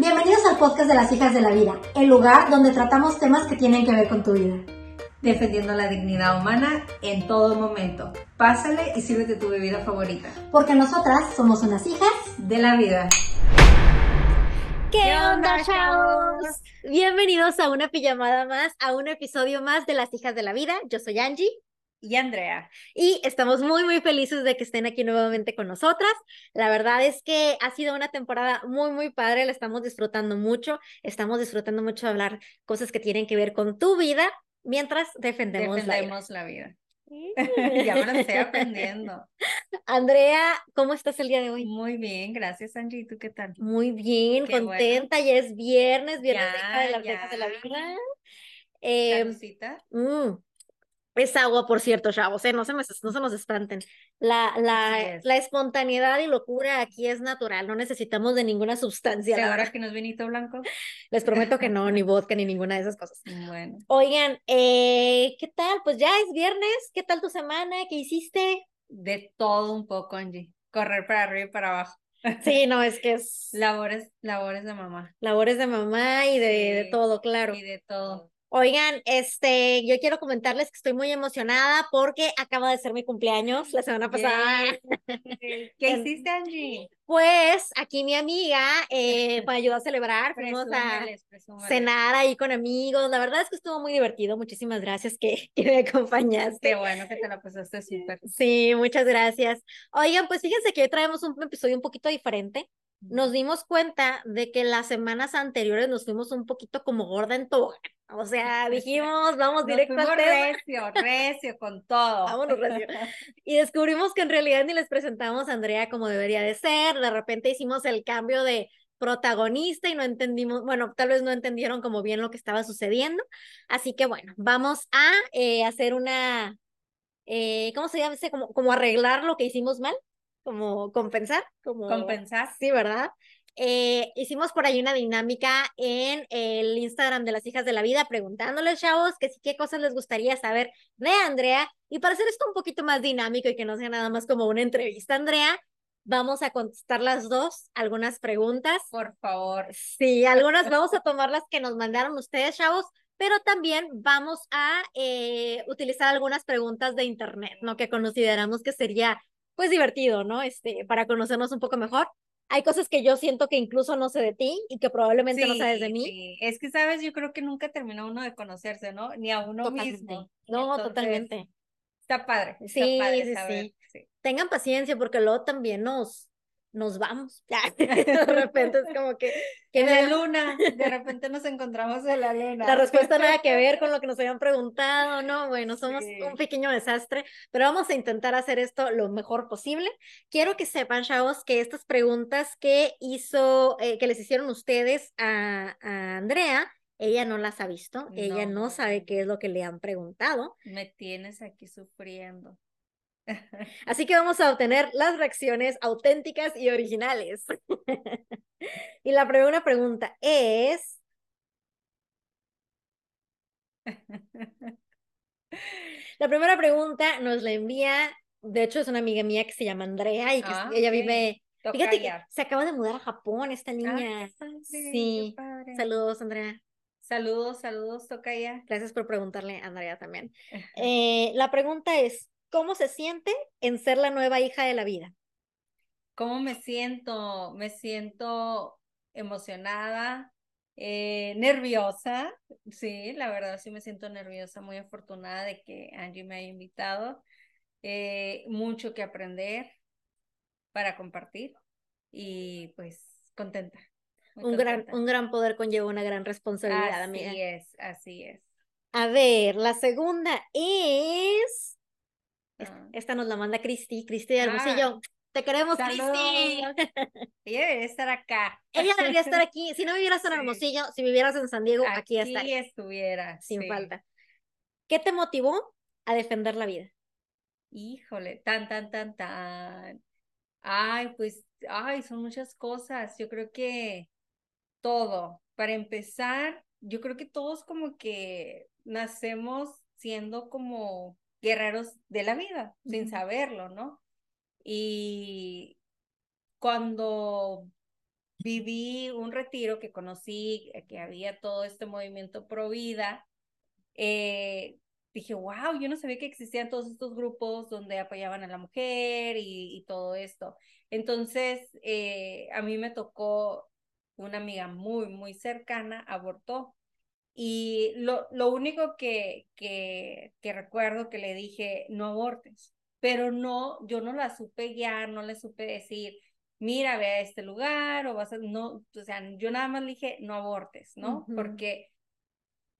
Bienvenidos al podcast de las hijas de la vida, el lugar donde tratamos temas que tienen que ver con tu vida. defendiendo la dignidad humana en todo momento. Pásale y sírvete tu bebida favorita. Porque nosotras somos unas hijas. De la vida. ¿Qué onda, chavos? Bienvenidos a una pijamada más, a un episodio más de Las hijas de la vida. Yo soy Angie. Y Andrea. Y estamos muy, muy felices de que estén aquí nuevamente con nosotras. La verdad es que ha sido una temporada muy, muy padre. La estamos disfrutando mucho. Estamos disfrutando mucho de hablar cosas que tienen que ver con tu vida mientras defendemos, Defendemos la vida. ya me lo estoy aprendiendo. Andrea, ¿cómo estás el día de hoy? Muy bien, gracias Angie. ¿Y tú qué tal? Muy bien, Qué contenta. Ya es viernes, viernes de Ya, hija de las de la vida. Eh, Salucita. Es agua, por cierto, chavos, ¿eh? No se, me- no se nos espanten. La, la, es. la espontaneidad y locura aquí es natural, no necesitamos de ninguna sustancia. la ¿Segura verdad. que no es vinito blanco? Les prometo que no, ni vodka, ni ninguna de esas cosas. Bueno. Oigan, eh, ¿qué tal? Pues ya es viernes, ¿qué tal tu semana? ¿Qué hiciste? De todo un poco, Angie. Correr para arriba y para abajo. Sí, no, es que es Labores, labores de mamá. labores de mamá y de, de todo, claro. Y de todo. Oigan, este, yo quiero comentarles que estoy muy emocionada porque acaba de ser mi cumpleaños la semana pasada. ¿Qué hiciste, Angie? Pues aquí mi amiga eh, me ayudó a celebrar, fuimos a cenar ahí con amigos. La verdad es que estuvo muy divertido. Muchísimas gracias que, que me acompañaste. Qué bueno que te la pasaste súper. Sí, muchas gracias. Oigan, pues fíjense que hoy traemos un episodio un poquito diferente. Nos dimos cuenta de que las semanas anteriores nos fuimos un poquito como gorda en tobogán. O sea, dijimos, vamos directo tema. recio, recio con todo. Vámonos, recio. Y descubrimos que en realidad ni les presentamos a Andrea como debería de ser. De repente hicimos el cambio de protagonista y no entendimos, bueno, tal vez no entendieron como bien lo que estaba sucediendo. Así que bueno, vamos a eh, hacer una, eh, ¿cómo se llama? ese? Como, como arreglar lo que hicimos mal, como compensar, como... Compensar. Sí, ¿verdad? Eh, hicimos por ahí una dinámica en el Instagram de las hijas de la vida, preguntándoles, chavos, que sí, qué cosas les gustaría saber de Andrea. Y para hacer esto un poquito más dinámico y que no sea nada más como una entrevista, Andrea, vamos a contestar las dos algunas preguntas. Por favor. Sí, algunas vamos a tomar las que nos mandaron ustedes, chavos, pero también vamos a eh, utilizar algunas preguntas de internet, ¿no? Que consideramos que sería, pues, divertido, ¿no? Este, para conocernos un poco mejor. Hay cosas que yo siento que incluso no sé de ti y que probablemente no sabes de Sí, mí. sí. Es que, sabes, yo creo que nunca terminó uno de conocerse, ¿no? Ni a uno Totalmente. mismo. No, Entonces, totalmente. Está padre. está Sí, padre sí, saber, sí. sí. Tengan paciencia porque luego también nos, nos vamos. De repente es como que, que En la luna, de repente nos encontramos en la luna. La respuesta nada que ver con lo que nos habían preguntado, ¿no? Bueno, somos Sí. un pequeño desastre, pero vamos a intentar hacer esto lo mejor posible. Quiero que sepan, chavos, que estas preguntas que hizo, eh, que les hicieron ustedes a, a Andrea, ella no las ha visto, ella no No. sabe qué es lo que le han preguntado, Me tienes aquí sufriendo. Así que vamos a obtener las reacciones auténticas y originales. y la primera pregunta es... La primera pregunta nos la envía, de hecho es una amiga mía que se llama Andrea y que Ah, ella vive, fíjate que se acaba de mudar a Japón esta Ah, niña. padre, Sí, saludos Andrea, Saludos, saludos, Tocaya. gracias por preguntarle a Andrea también. Eh, la pregunta es, ¿cómo se siente en ser la nueva hija de la vida? ¿Cómo me siento? Me siento emocionada, eh, nerviosa. Sí, la verdad sí me siento nerviosa, muy afortunada de que Angie me haya invitado. Eh, mucho que aprender para compartir y pues contenta. Un gran, un gran poder conlleva una gran responsabilidad, Así amiga. es, así es. A ver, la segunda es- Ah. esta nos la manda Cristi, Cristi de Ah. Hermosillo. Te queremos, Cristi. Ella debería estar acá. Ella debería estar aquí. Si no vivieras en Sí. Hermosillo, si vivieras en San Diego, aquí, Aquí estaría, estuviera. sin sí. falta. ¿Qué te motivó a defender la vida? Híjole, tan, tan, tan, tan. Ay, pues, ay, son muchas cosas. Yo creo que todo. Para empezar, yo creo que todos como que nacemos siendo como guerreros de la vida, sin saberlo, ¿no? Y cuando viví un retiro que conocí, que había todo este movimiento pro vida, eh, dije, wow, yo no sabía que existían todos estos grupos donde apoyaban a la mujer y, todo esto. Entonces, eh, a mí me tocó una amiga muy, muy cercana, abortó. Y lo, lo único que, que, que recuerdo que le dije, no abortes, pero no, yo no la supe guiar, no le supe decir, mira, ve a este lugar, o vas a, no, o sea, yo nada más le dije, no abortes, ¿no? Porque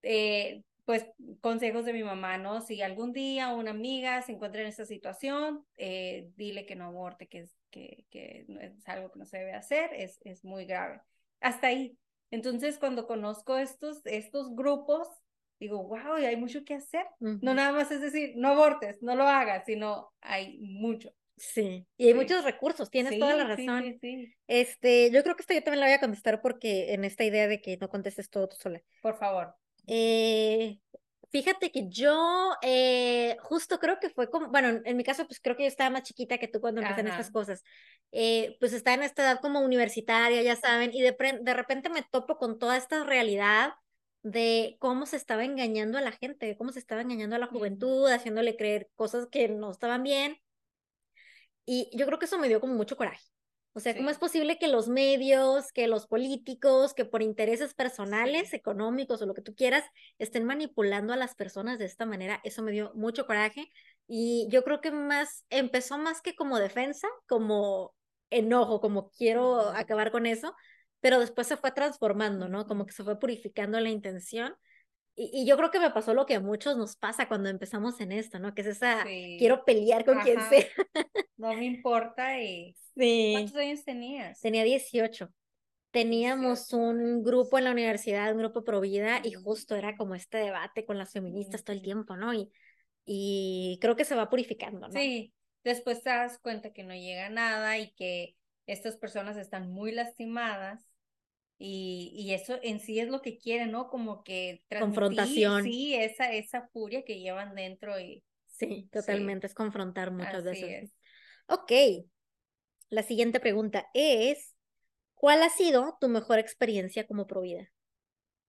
eh, pues consejos de mi mamá, ¿no? Si algún día una amiga se encuentra en esta situación, eh, dile que no aborte, que es, que, que es algo que no se debe hacer, es, es muy grave. Hasta ahí. Entonces, cuando conozco estos, estos grupos, digo, wow, y hay mucho que hacer. No nada más es decir, no abortes, no lo hagas, sino hay mucho. Sí, y hay muchos recursos, tienes toda la razón. Sí, este, yo creo que esta yo también la voy a contestar porque en esta idea de que no contestes todo tú sola. Por favor. Eh, fíjate que yo eh, justo creo que fue como, bueno, en mi caso, pues creo que yo estaba más chiquita que tú cuando empecé en estas cosas. Eh, pues estaba en esta edad como universitaria, ya saben, y de, de repente me topo con toda esta realidad de cómo se estaba engañando a la gente, cómo se estaba engañando a la juventud, haciéndole creer cosas que no estaban bien. Y yo creo que eso me dio como mucho coraje. O sea, ¿cómo es posible que los medios, que los políticos, que por intereses personales, económicos o lo que tú quieras, estén manipulando a las personas de esta manera? Eso me dio mucho coraje y yo creo que más empezó más que como defensa, como enojo, como quiero acabar con eso, pero después se fue transformando, ¿no? Como que se fue purificando la intención. Y, yo creo que me pasó lo que a muchos nos pasa cuando empezamos en esto, ¿no? Que es esa, quiero pelear con quien sea. No me importa y ¿Cuántos años tenías? Tenía 18. Teníamos un grupo en la universidad, un grupo pro vida, y justo era como este debate con las feministas todo el tiempo, ¿no? Y, y creo que se va purificando, ¿no? Sí, después te das cuenta que no llega nada y que estas personas están muy lastimadas y, y eso en sí es lo que quieren, ¿no? Como que confrontación. Sí, esa, esa furia que llevan dentro y... Sí, totalmente, es confrontar muchas veces. Ok, la siguiente pregunta es, ¿cuál ha sido tu mejor experiencia como provida?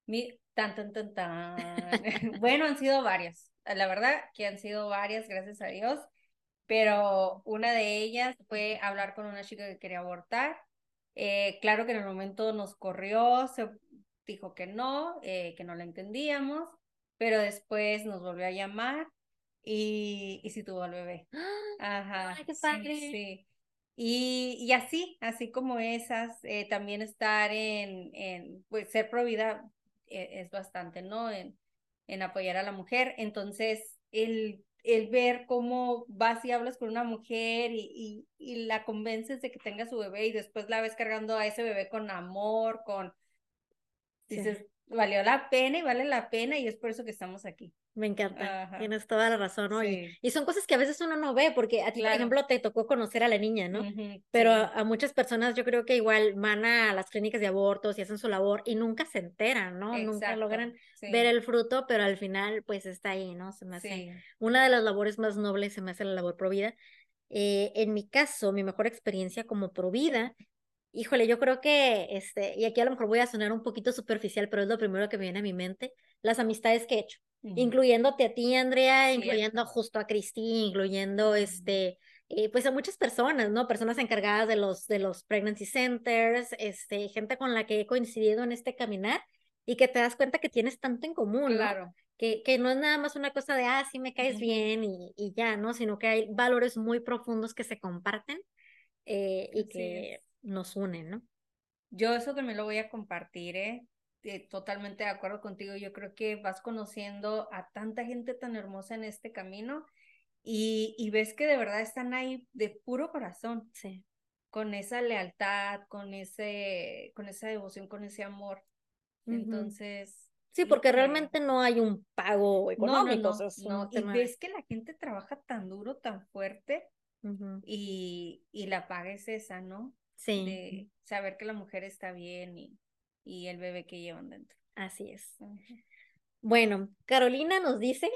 Mi, tan, tan, tan, tan. bueno, han sido varias. La verdad que han sido varias, gracias a Dios. Pero una de ellas fue hablar con una chica que quería abortar. Eh, claro que en el momento nos corrió, se dijo que no, eh, que no la entendíamos, pero después nos volvió a llamar y, y sí tuvo al bebé. Ajá. Ay, qué padre. sí. Y, y así, así como esas, eh, también estar en, en, pues ser provida es bastante, ¿no? En, en apoyar a la mujer. Entonces, el, el ver cómo vas y hablas con una mujer y, y, y, la convences de que tenga su bebé y después la ves cargando a ese bebé con amor, con... Dices, valió la pena y vale la pena y es por eso que estamos aquí. Me encanta, tienes toda la razón, ¿no? Y, son cosas que a veces uno no ve, porque a ti, por ejemplo, te tocó conocer a la niña, ¿no? Pero a, muchas personas yo creo que igual van a las clínicas de abortos y hacen su labor y nunca se enteran, ¿no? Nunca logran ver el fruto, pero al final pues está ahí, ¿no? Se me hace una de las labores más nobles, se me hace la labor provida. Eh, en mi caso, mi mejor experiencia como provida Híjole, yo creo que, este, y aquí a lo mejor voy a sonar un poquito superficial, pero es lo primero que me viene a mi mente, las amistades que he hecho, incluyéndote a ti, Andrea, incluyendo justo a Cristi, incluyendo, este, eh, pues a muchas personas, ¿no? Personas encargadas de los, de los pregnancy centers, este, gente con la que he coincidido en este caminar y que te das cuenta que tienes tanto en común, claro. Que, que no es nada más una cosa de, ah, sí me caes bien y, y, ya, ¿no? Sino que hay valores muy profundos que se comparten eh, y que nos unen, ¿no? Yo eso también lo voy a compartir, ¿eh? ¿Eh? totalmente de acuerdo contigo. Yo creo que vas conociendo a tanta gente tan hermosa en este camino y, y ves que de verdad están ahí de puro corazón. Sí. Con esa lealtad, con ese, con esa devoción, con ese amor. Entonces. Sí, porque realmente no hay un pago económico. No, y ves que la gente trabaja tan duro, tan fuerte, y, y la paga es esa, ¿no? Sí. De saber que la mujer está bien y, y el bebé que llevan dentro. Así es. Bueno, Carolina nos dice.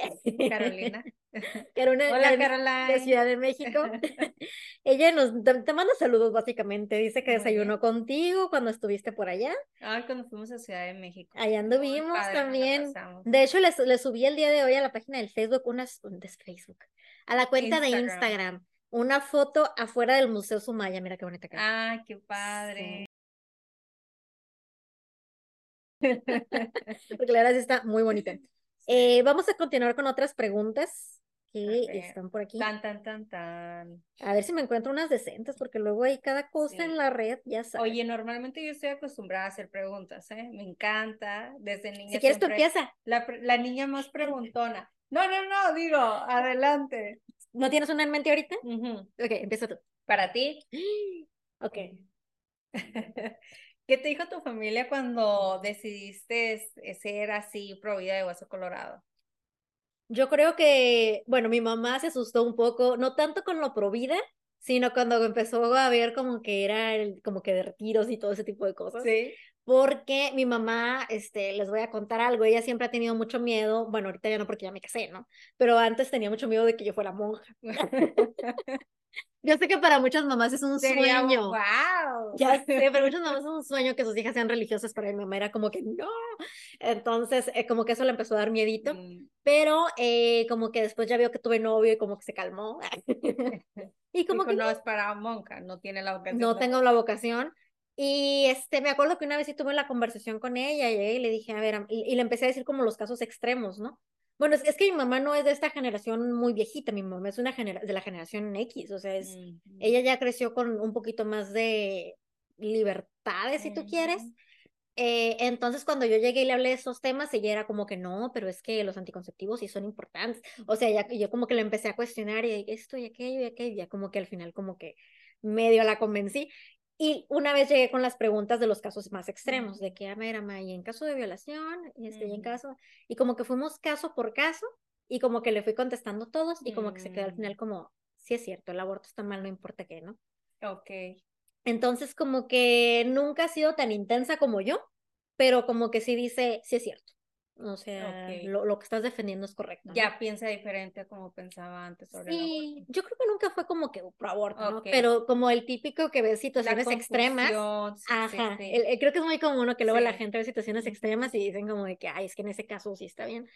Carolina. Carolina Hola, de Caroline. Ciudad de México. Ella nos te, te manda saludos básicamente. Dice que desayunó contigo cuando estuviste por allá. Ay, cuando fuimos a Ciudad de México. Allá anduvimos padre también. De hecho, les, les subí el día de hoy a la página del Facebook, unas, de Facebook, a la cuenta de Instagram. Una foto afuera del Museo Sumaya. Mira qué bonita cara. Ay, qué padre. Porque la verdad está muy bonita. Eh, vamos a continuar con otras preguntas que están por aquí. Tan, tan, tan, tan. A ver si me encuentro unas decentes, porque luego hay cada cosa Sí. en la red, ya sabes. Oye, normalmente yo estoy acostumbrada a hacer preguntas, ¿eh? Me encanta. Desde niña si quieres tú empieza. La, la niña más preguntona. No, no, no, digo, adelante. ¿No tienes una en mente ahorita? Ujú. Ok, empieza tú. Para ti. Ok. ¿Qué te dijo tu familia cuando decidiste s- ser así, provida de hueso colorado? Yo creo que, bueno, mi mamá se asustó un poco, no tanto con lo provida, sino cuando empezó a ver como que era el, como que de retiros y todo ese tipo de cosas. Sí. Porque mi mamá, este, les voy a contar algo, ella siempre ha tenido mucho miedo, bueno, ahorita ya no porque ya me casé, ¿no? Pero antes tenía mucho miedo de que yo fuera monja. Yo sé que para muchas mamás es un Sería sueño. wow. Ya sé, pero muchas mamás es un sueño que sus hijas sean religiosas, para mi mamá era como que no. Entonces, eh, como que eso le empezó a dar miedito, Mm, pero eh, como que después ya vio que tuve novio y como que se calmó. y como dijo, que no es para monja, no tiene la vocación. no tengo la vocación. Y este, me acuerdo que una vez sí tuve la conversación con ella y, y le dije, a ver, y, y le empecé a decir como los casos extremos, ¿no? Bueno, es, es que mi mamá no es de esta generación muy viejita, mi mamá es una genera de la generación X, o sea, es, ella ya creció con un poquito más de libertades, si tú quieres. Eh, entonces, cuando yo llegué y le hablé de esos temas, ella era como que no, pero es que los anticonceptivos sí son importantes. O sea, ya, yo como que le empecé a cuestionar y esto y aquello y aquello, y ya como que al final como que medio la convencí. Y una vez llegué con las preguntas de los casos más extremos, de que, a ver, ama, y en caso de violación, este, y en caso, y como que fuimos caso por caso, y como que le fui contestando todos, y como que se quedó al Mm. final como, sí es cierto, el aborto está mal, no importa qué, ¿no? Ok. Entonces, como que nunca ha sido tan intensa como yo, pero como que sí dice, sí es cierto. O sea, Ok. lo, lo que estás defendiendo es correcto. ¿no? Ya piensa diferente a como pensaba antes sobre Sí, yo creo que nunca fue como que pro aborto, ¿no? Ok. Pero como el típico que ve situaciones extremas. sí, Ajá, sí. el- el- creo que es muy común ¿no? que luego la gente ve situaciones extremas y dicen como de que, ay, es que en ese caso sí está bien.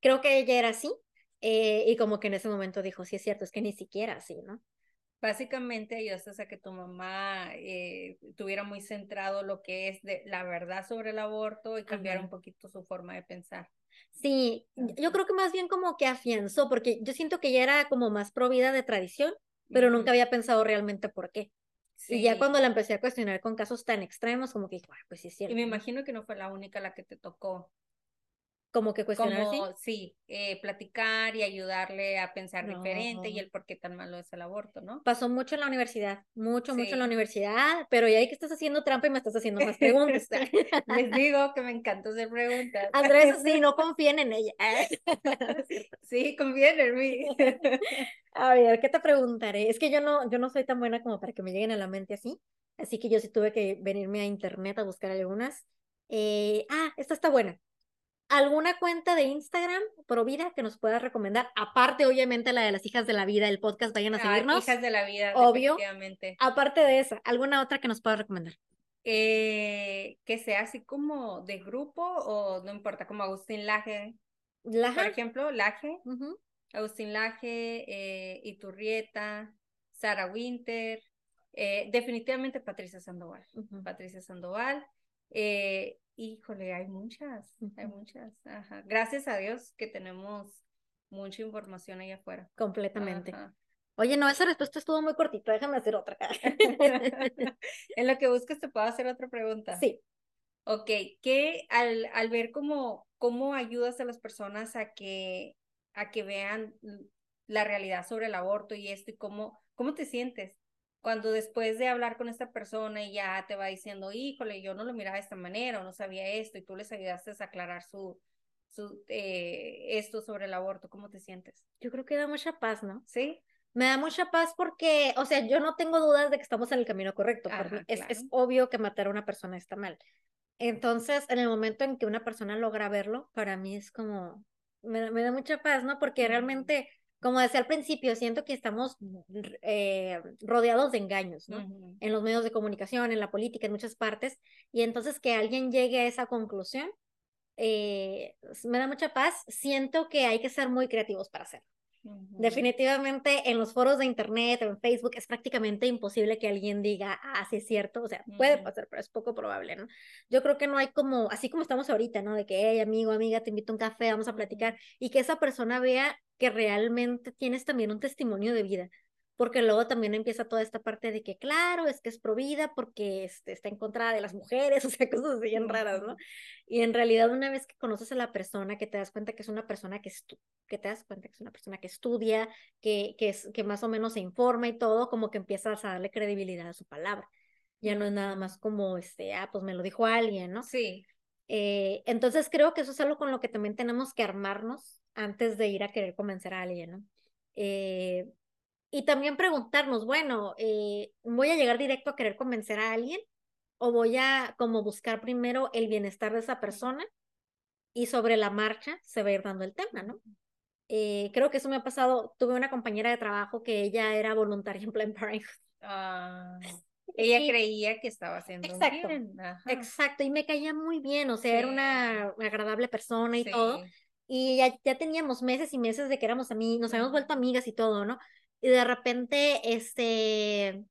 Creo que ella era así, eh, y como que en ese momento dijo, sí es cierto, es que ni siquiera así, ¿no? Básicamente ayudaste a que tu mamá eh, tuviera muy centrado lo que es de la verdad sobre el aborto y cambiara Ajá. un poquito su forma de pensar. Sí, yo creo que más bien como que afianzó, porque yo siento que ella era como más provida de tradición, pero nunca había pensado realmente por qué. Y ya Sí. cuando la empecé a cuestionar con casos tan extremos, como que dije, "Ah, pues sí es cierto. Y me ¿no?". imagino que no fue la única la que te tocó. Como que cuestionar así. Como, sí, eh, platicar y ayudarle a pensar diferente y No. el por qué tan malo es el aborto, ¿no? Pasó mucho en la universidad, mucho, mucho en la universidad, pero ya ahí que estás haciendo trampa y me estás haciendo más preguntas. Les digo que me encanta hacer preguntas. Andrés, sí, no confíen en ella. Sí, conviene en mí. A ver, ¿qué te preguntaré? Es que yo no, yo no soy tan buena como para que me lleguen a la mente así, así que yo sí tuve que venirme a internet a buscar algunas. Eh, ah, esta está buena. ¿Alguna cuenta de Instagram pro vida que nos puedas recomendar? Aparte, obviamente, la de las hijas de la vida, el podcast, vayan a Ah, seguirnos. hijas de la vida, obvio. Aparte de esa, ¿alguna otra que nos puedas recomendar? Eh, que sea así como de grupo o no importa, como Agustín Laje, por Laja. ejemplo, Laje. Agustín Laje, eh, Iturrieta, Sara Winter, eh, definitivamente Patricia Sandoval. Patricia Sandoval. eh, híjole, hay muchas, hay muchas. Ajá. Gracias a Dios que tenemos mucha información allá afuera. Completamente. Ajá. Oye, no, esa respuesta estuvo muy cortita, déjame hacer otra. en lo que buscas te puedo hacer otra pregunta. Sí. Ok, que al, al ver cómo, cómo ayudas a las personas a que, a que vean la realidad sobre el aborto y esto y cómo, cómo te sientes cuando después de hablar con esta persona y ya te va diciendo, híjole, yo no lo miraba de esta manera o no sabía esto y tú les ayudaste a aclarar su, su, eh, esto sobre el aborto, ¿cómo te sientes? Yo creo que da mucha paz, ¿no? ¿Sí? Me da mucha paz porque, o sea, yo no tengo dudas de que estamos en el camino correcto. Ajá, mí es, es claro. obvio que matar a una persona está mal. Entonces, en el momento en que una persona logra verlo, para mí es como, me, me da mucha paz, ¿no? Porque realmente, como decía al principio, siento que estamos eh, rodeados de engaños, ¿no? En los medios de comunicación, en la política, en muchas partes, y entonces que alguien llegue a esa conclusión, eh, me da mucha paz. Siento que hay que ser muy creativos para hacerlo. Definitivamente en los foros de internet o en Facebook es prácticamente imposible que alguien diga, ah, sí es cierto, o sea, puede pasar, pero es poco probable, ¿no? Yo creo que no hay como, así como estamos ahorita, ¿no? De que, hey, amigo, amiga, te invito a un café, vamos a platicar, y que esa persona vea que realmente tienes también un testimonio de vida, porque luego también empieza toda esta parte de que, claro, es que es pro vida porque este, está en contra de las mujeres, o sea, cosas bien raras, ¿no? Y en realidad una vez que conoces a la persona, que te das cuenta que es una persona que, estu- que te das cuenta que es una persona que estudia, que, que, es, que más o menos se informa y todo, como que empiezas a darle credibilidad a su palabra. Ya no es nada más como, este, ah, pues me lo dijo alguien, ¿no? Sí, Eh, entonces creo que eso es algo con lo que también tenemos que armarnos antes de ir a querer convencer a alguien, ¿no? Eh, y también preguntarnos, bueno, eh, ¿voy a llegar directo a querer convencer a alguien? ¿O voy a como buscar primero el bienestar de esa persona? Y sobre la marcha se va a ir dando el tema, ¿no? Eh, creo que eso me ha pasado. Tuve una compañera de trabajo que ella era voluntaria en Planned Parenthood. Ah, ella Y- creía que estaba haciendo Exacto, bien. Exacto, y me caía muy bien, o sea, era Sí. una agradable persona y todo. Sí. Y ya, ya teníamos meses y meses de que éramos amigos, nos habíamos vuelto amigas y todo, ¿no? Y de repente, este,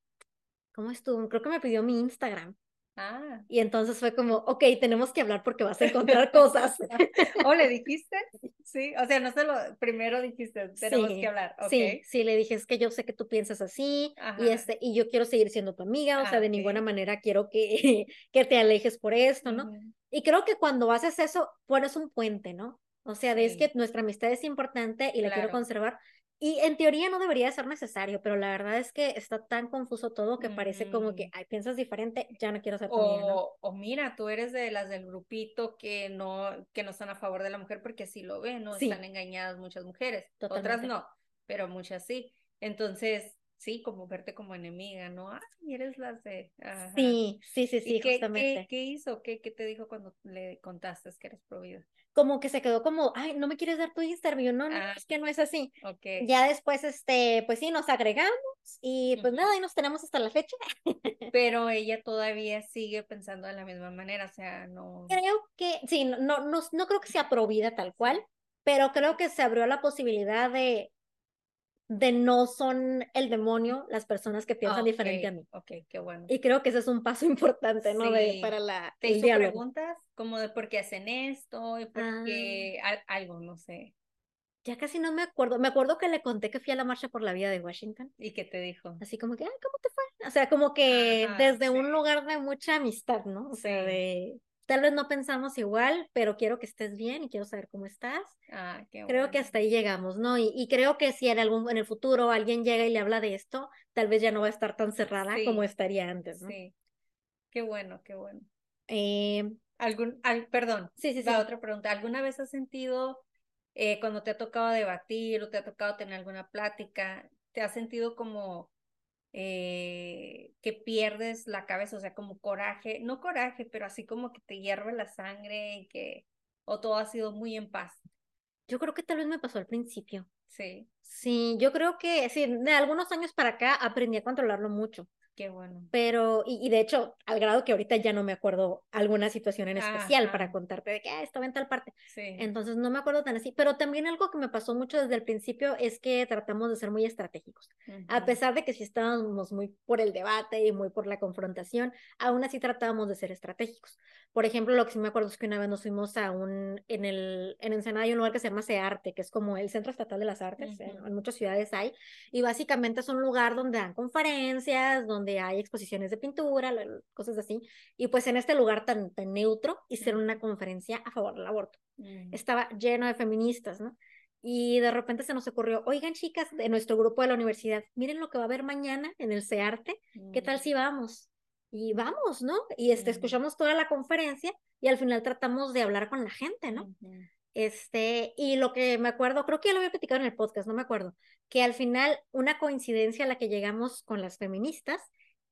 ¿cómo estuvo? Creo que me pidió mi Instagram. Ah. Y entonces fue como, ok, tenemos que hablar porque vas a enconrar cosas. ¿O le dijiste? Sí, o sea, no se lo, primero dijiste, tenemos Sí, que hablar, ok. Sí, sí, le dije, es que yo sé que tú piensas así y, este, y yo quiero seguir siendo tu amiga, o sea, Ah, de ninguna manera quiero que, que te alejes por esto, ¿no? Ujú. Y creo que cuando haces eso, pones un puente, ¿no? O sea, ves Sí. que nuestra amistad es importante y la quiero conservar. Y en teoría no debería ser necesario, pero la verdad es que está tan confuso todo que parece como que, Mm. ay, piensas diferente, ya no quiero ser tu amiga, ¿no? O, o mira, tú eres de las del grupito que no, que no están a favor de la mujer porque así lo ven, ¿no? Sí. Están engañadas muchas mujeres, otras no, pero muchas sí. Entonces, sí, como verte como enemiga, ¿no? Ah, eres las de... Ajá. Sí, sí, sí, ¿Y sí, qué, justamente. qué, qué hizo? ¿Qué, qué te dijo cuando le contaste que eres pro vida? Como que se quedó como, ay, no me quieres dar tu Instagram. Yo, no, no, Ah. es que no es así. Ok. Ya después, este, pues sí, nos agregamos y pues nada, y nos tenemos hasta la fecha. Pero ella todavía sigue pensando de la misma manera, o sea, no... Creo que, sí, no, no, no, no creo que sea provida tal cual, pero creo que se abrió la posibilidad de, de no son el demonio las personas que piensan diferente a mí. Ok, qué bueno. Y creo que ese es un paso importante, ¿no? De, Sí. para la, ¿Te hizo preguntas como de por qué hacen esto y por Ah. qué al- algo, no sé? Ya casi no me acuerdo. Me acuerdo que le conté que fui a la marcha por la vida de Washington. ¿Y qué te dijo? Así como que, ay, ¿cómo te fue? O sea, como que Ajá, desde sí. un lugar de mucha amistad, ¿no? O sea, Sí. de tal vez no pensamos igual, pero quiero que estés bien y quiero saber cómo estás. Ah, qué Creo que hasta ahí llegamos, ¿no? Y, y creo que si en algún, en el futuro alguien llega y le habla de esto, tal vez ya no va a estar tan cerrada como Sí, estaría antes, ¿no? Sí. Qué bueno, qué bueno. Eh, Algún, al, perdón, sí, sí, sí. la otra pregunta. ¿Alguna vez has sentido, eh, cuando te ha tocado debatir o te ha tocado tener alguna plática, te has sentido como eh, que pierdes la cabeza, o sea, como coraje, no coraje, pero así como que te hierve la sangre y que, o todo ha sido muy en paz? Yo creo que tal vez me pasó al principio. Sí, Sí, yo creo que sí, de algunos años para acá aprendí a controlarlo mucho. Qué bueno. Pero, y, y de hecho, al grado que ahorita ya no me acuerdo alguna situación en especial para Ajá. contarte de que ah, estaba en tal parte. Sí. Entonces no me acuerdo tan así. Pero también algo que me pasó mucho desde el principio es que tratamos de ser muy estratégicos. A Ujú. pesar de que sí estábamos muy por el debate y muy por la confrontación, aún así tratábamos de ser estratégicos. Por ejemplo, lo que sí me acuerdo es que una vez nos fuimos a un, en el, en Ensenada hay un lugar que se llama CEARTE, que es como el Centro Estatal de las Artes, en muchas ciudades hay, y básicamente es un lugar donde dan conferencias, donde hay exposiciones de pintura, cosas así, y pues en este lugar tan, tan neutro hicieron una conferencia a favor del aborto. Mm. Estaba lleno de feministas, ¿no? Y de repente se nos ocurrió, oigan chicas de nuestro grupo de la universidad, miren lo que va a haber mañana en el CEARTE, ¿qué tal Mm. si vamos? Y vamos, ¿no? Y este, Mm. escuchamos toda la conferencia y al final tratamos de hablar con la gente, ¿no? Este, y lo que me acuerdo, creo que ya lo había platicado en el podcast, no me acuerdo, que al final una coincidencia a la que llegamos con las feministas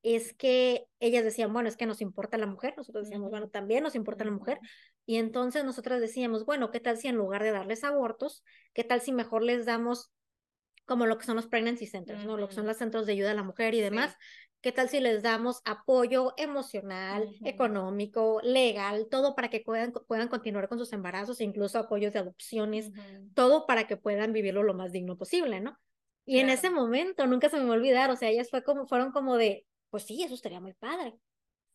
es que ellas decían, bueno, es que nos importa la mujer, nosotros decíamos, bueno, también nos importa la mujer, y entonces nosotros decíamos, bueno, ¿qué tal si en lugar de darles abortos, qué tal si mejor les damos como lo que son los pregnancy centers, ¿no? Lo que son los centros de ayuda a la mujer y demás. ¿Qué tal si les damos apoyo emocional, económico, legal, todo para que puedan, puedan continuar con sus embarazos, incluso apoyos de adopciones, todo para que puedan vivirlo lo más digno posible, ¿no? Y en ese momento, nunca se me va a olvidar, o sea, ellas fue como, fueron como de, pues sí, eso estaría muy padre.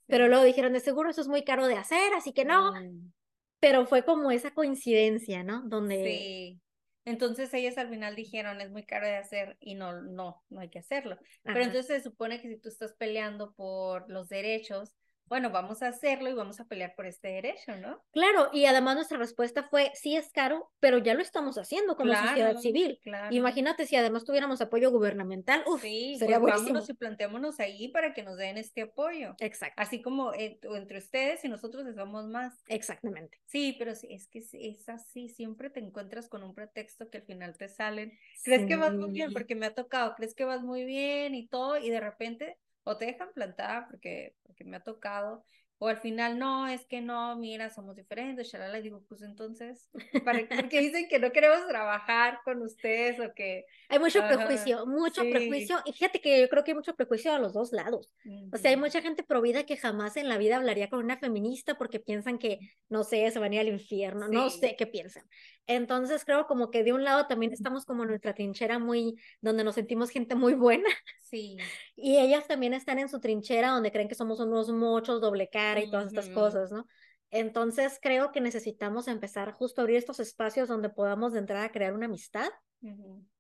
Pero luego dijeron, de seguro eso es muy caro de hacer, así que no. Mm. Pero fue como esa coincidencia, ¿no? Donde... Sí. Entonces ellas al final dijeron, es muy caro de hacer y no, no, no hay que hacerlo. Pero entonces se supone que si tú estás peleando por los derechos, bueno, vamos a hacerlo y vamos a pelear por este derecho, ¿no? Claro, y además nuestra respuesta fue, sí es caro, pero ya lo estamos haciendo como sociedad civil. Claro. Imagínate si además tuviéramos apoyo gubernamental, uf, sí, sería pues vámonos y planteémonos ahí para que nos den este apoyo. Exacto. Así como entre ustedes y nosotros les damos más. Exactamente. Sí, pero sí, es que es así, siempre te encuentras con un pretexto que al final te salen. ¿Crees que vas muy bien? Porque me ha tocado, ¿crees que vas muy bien y todo? Y de repente o te dejan plantada porque, porque me ha tocado, o al final, no, es que no, mira, somos diferentes, le digo, pues entonces, ¿para, porque dicen que no queremos trabajar con ustedes o que... Hay mucho prejuicio, mucho prejuicio, y fíjate que yo creo que hay mucho prejuicio a los dos lados. O sea, hay mucha gente provida que jamás en la vida hablaría con una feminista porque piensan que, no sé, se van a ir al infierno, no sé qué piensan. Entonces creo como que de un lado también estamos como en nuestra trinchera muy, donde nos sentimos gente muy buena. Sí. Y ellas también están en su trinchera donde creen que somos unos mochos, doble cara y todas estas cosas, ¿no? Entonces creo que necesitamos empezar justo a abrir estos espacios donde podamos de entrada crear una amistad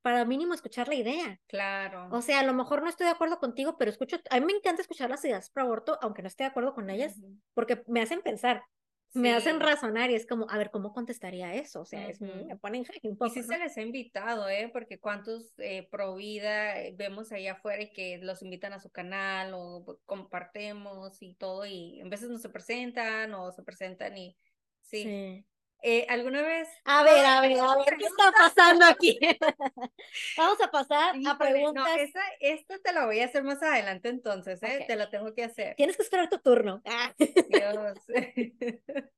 para mínimo escuchar la idea. Claro. O sea, a lo mejor no estoy de acuerdo contigo, pero escucho, a mí me encanta escuchar las ideas pro aborto, aunque no esté de acuerdo con ellas, porque me hacen pensar me hacen razonar y es como, a ver, ¿cómo contestaría eso? O sea, es, me ponen un poco. Y sí se les ha invitado, ¿eh? Porque cuántos eh, pro vida eh, vemos allá afuera y que los invitan a su canal o compartemos y todo, y en veces no se presentan o se presentan y sí. Eh, ¿Alguna vez? A ver, a ver, a ver, ¿qué está pasando aquí? Vamos a pasar a preguntas. No, esa, esta te la voy a hacer más adelante entonces, ¿eh? Te la tengo que hacer. Tienes que esperar tu turno. Dios.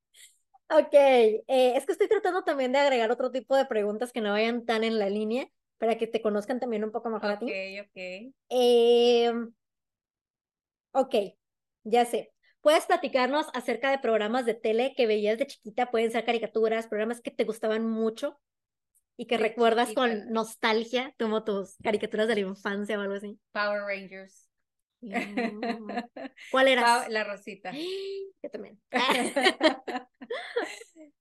ok, eh, es que estoy tratando también de agregar otro tipo de preguntas que no vayan tan en la línea para que te conozcan también un poco mejor a ti. Ok, ok. Eh, ok, ya sé. ¿Puedes platicarnos acerca de programas de tele que veías de chiquita? Pueden ser caricaturas, programas que te gustaban mucho y que recuerdas con nostalgia, como tus caricaturas de la infancia o algo así. Power Rangers. ¿Cuál era? La Rosita. Yo también.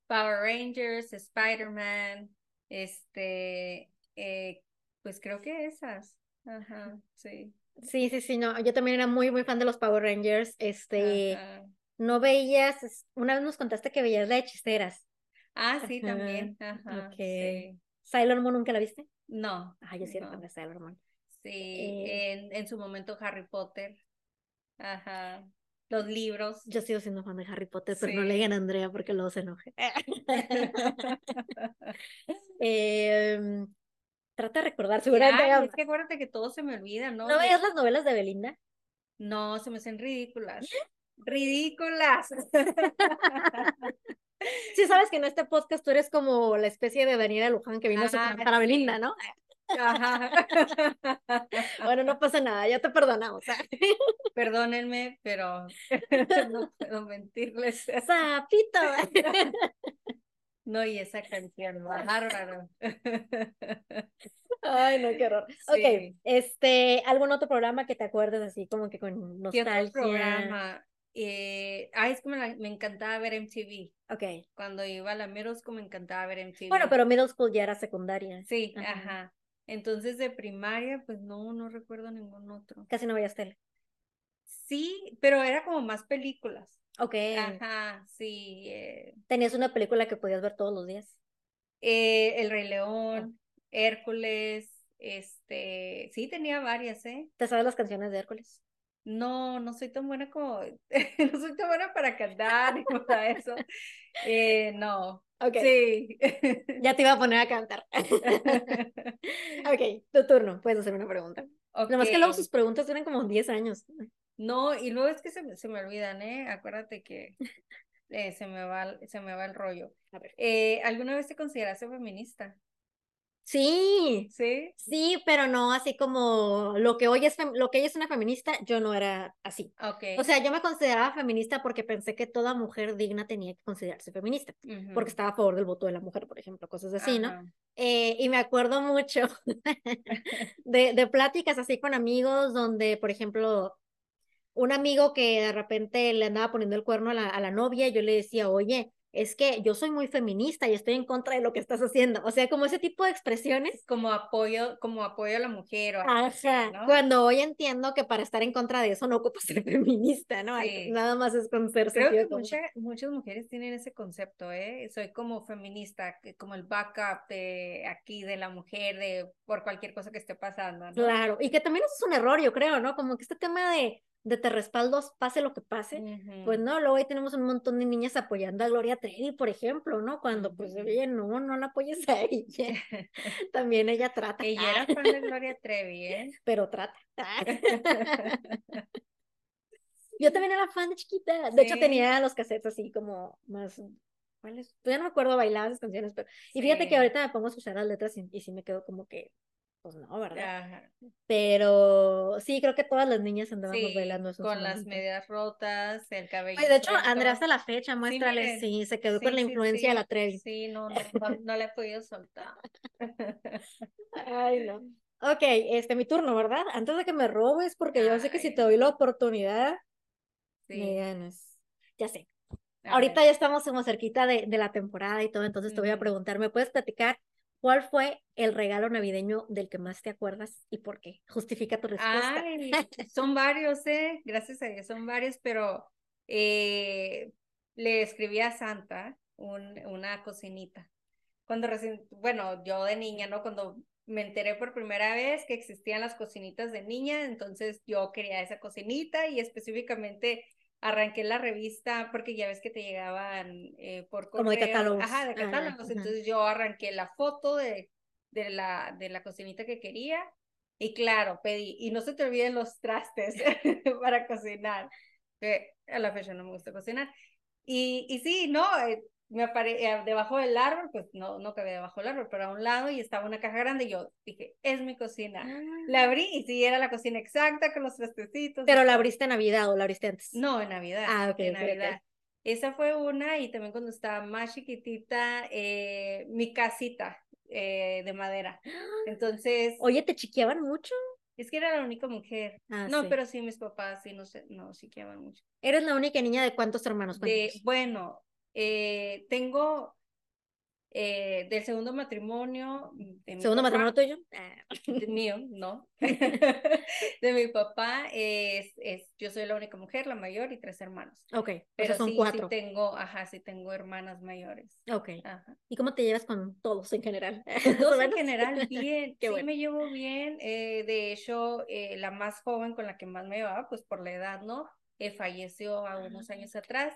Power Rangers, Spider-Man, este, eh, pues creo que esas. Ajá, sí. Sí, sí, sí, no, yo también era muy, muy fan de los Power Rangers, este, no veías, una vez nos contaste que veías la hechiceras. Ah, sí, también, ajá, sí. ¿Sailor Moon nunca la viste? No. Ah, yo sí era fan de Sailor Moon. Sí, eh, en, en su momento Harry Potter, ajá, los libros. Yo sigo siendo fan de Harry Potter, pero no le digan a Andrea porque luego se enoje. eh, Trata de recordar, seguramente. es que acuérdate que todo se me olvida, ¿no? ¿No veías las novelas de Belinda? No, se me hacen ridículas. ¡Ridículas! sí, sabes que en este podcast tú eres como la especie de Daniela Luján que vino a suplantar a Belinda, ¿no? Ajá. bueno, no pasa nada, ya te perdonamos. Perdónenme, pero no puedo mentirles. Sapito. No, y esa canción, bárbaro. Ay, no, qué horror. Ok, este, ¿algún otro programa que te acuerdes así como que con nostalgia? ¿Qué otro programa? Eh, ay, es que me, me, encantaba ver MTV. Ok. Cuando iba a la middle school me encantaba ver MTV. Bueno, pero middle school ya era secundaria. Sí, ajá. Entonces de primaria, pues no, no recuerdo ningún otro. Casi no veías tele. Sí, pero era como más películas. Ok. Ajá, sí. Eh. ¿Tenías una película que podías ver todos los días? Eh, El Rey León, Hércules, este, sí tenía varias, ¿eh? ¿Te sabes las canciones de Hércules? No, no soy tan buena como, no soy tan buena para cantar ni para eso. Eh, no. Ok. Sí. ya te iba a poner a cantar. ok, tu turno, puedes hacerme una pregunta. Okay. Nada más que luego sus preguntas duran como 10 años. No, y luego es que se, me- se me olvidan, ¿eh? Acuérdate que eh, se me va, se me va el rollo. A ver. Eh, ¿alguna vez te consideraste feminista? Sí, Sí. sí, pero no así como lo que hoy es, lo que ella es una feminista, yo no era así. Ok. O sea, yo me consideraba feminista porque pensé que toda mujer digna tenía que considerarse feminista, porque estaba a favor del voto de la mujer, por ejemplo, cosas así, ¿no? Ajá. Eh, y me acuerdo mucho de, de pláticas así con amigos donde, por ejemplo, un amigo que de repente le andaba poniendo el cuerno a la, a la novia, yo le decía, oye, es que yo soy muy feminista y estoy en contra de lo que estás haciendo. O sea, como ese tipo de expresiones. Como apoyo, como apoyo a la mujer o así, Ajá, ¿no? cuando hoy entiendo que para estar en contra de eso no ocupa ser feminista, ¿no? Sí. Nada más es con ser Creo que mucha- muchas mujeres tienen ese concepto, ¿eh? Soy como feminista, como el backup de aquí de la mujer, de por cualquier cosa que esté pasando, ¿no? Claro, y que también eso es un error, yo creo, ¿no? Como que este tema de, de te respaldos, pase lo que pase, pues no, luego ahí tenemos un montón de niñas apoyando a Gloria Trevi, por ejemplo, ¿no? Cuando pues, oye, no, no la apoyes a ella. También ella trata, Ella era fan de Gloria Trevi, ¿eh? pero trata. Yo también era fan de chiquita. De hecho, tenía los cassettes así como más. ¿Cuáles? Pues ya no me acuerdo bailar esas canciones, pero. Y fíjate que ahorita me pongo a escuchar las letras y, y sí me quedo como que. Pues no, ¿verdad? Ajá. Pero sí, creo que todas las niñas andábamos Sí, bailando eso en su con las medias rotas, el cabello de hecho. Andrea hasta la fecha, muéstrale, sí, se quedó Sí, con la influencia de la Trevi. Sí, no, no, no, no la he podido soltar. Ay, no. Ok, este, mi turno, ¿verdad? Antes de que me robes, porque yo sé que si te doy la oportunidad, me ganas. Ya sé. a Ahorita ver. ya estamos como cerquita de, de la temporada y todo, entonces te voy a preguntar, ¿me puedes platicar cuál fue el regalo navideño del que más te acuerdas y por qué? Justifica tu respuesta. Ay, son varios, ¿eh? Gracias a Dios, son varios, pero eh, le escribí a Santa un- una cocinita. Cuando recién, bueno, yo de niña, ¿no? Cuando me enteré por primera vez que existían las cocinitas de niña, entonces yo quería esa cocinita y específicamente arranqué la revista porque ya ves que te llegaban eh, por Como de correo. catálogos. Ajá, de Ah, catálogos. ajá. Entonces yo arranqué la foto de, de, la, de la cocinita que quería y claro, pedí. Y no se te olviden los trastes para cocinar, que a la fecha no me gusta cocinar. Y, y sí, no, eh, me apare eh, debajo del árbol, pues no, no cabía debajo del árbol, pero a un lado y estaba una caja grande y yo dije, es mi cocina. La abrí y sí, era la cocina exacta con los trastecitos. Pero la abriste en Navidad o la abriste antes. No, en Navidad. Ah, ok, en. Navidad. Esa fue una y también cuando estaba más chiquitita, eh, mi casita eh, de madera. Entonces, Oye, ¿te chiqueaban mucho? es que era la única mujer. Ah, no, sí. pero sí, mis papás sí, no sé, no, sí que aman mucho. Eres la única niña de cuántos hermanos. De, bueno, eh, tengo eh, del segundo matrimonio de mi ¿Segundo papá, matrimonio tuyo? Ah. de- mío, no. de mi papá, es, es, yo soy la única mujer, la mayor y tres hermanos. Ok, o Pero sea, son sí, cuatro. sí tengo, ajá, sí tengo hermanas mayores. Ok. Ajá. ¿Y cómo te llevas con todos en general? O todos en general, bien, Qué sí bueno. me llevo bien. eh, de hecho, eh, la más joven con la que más me llevaba, pues por la edad, ¿no? Eh, falleció a unos años atrás.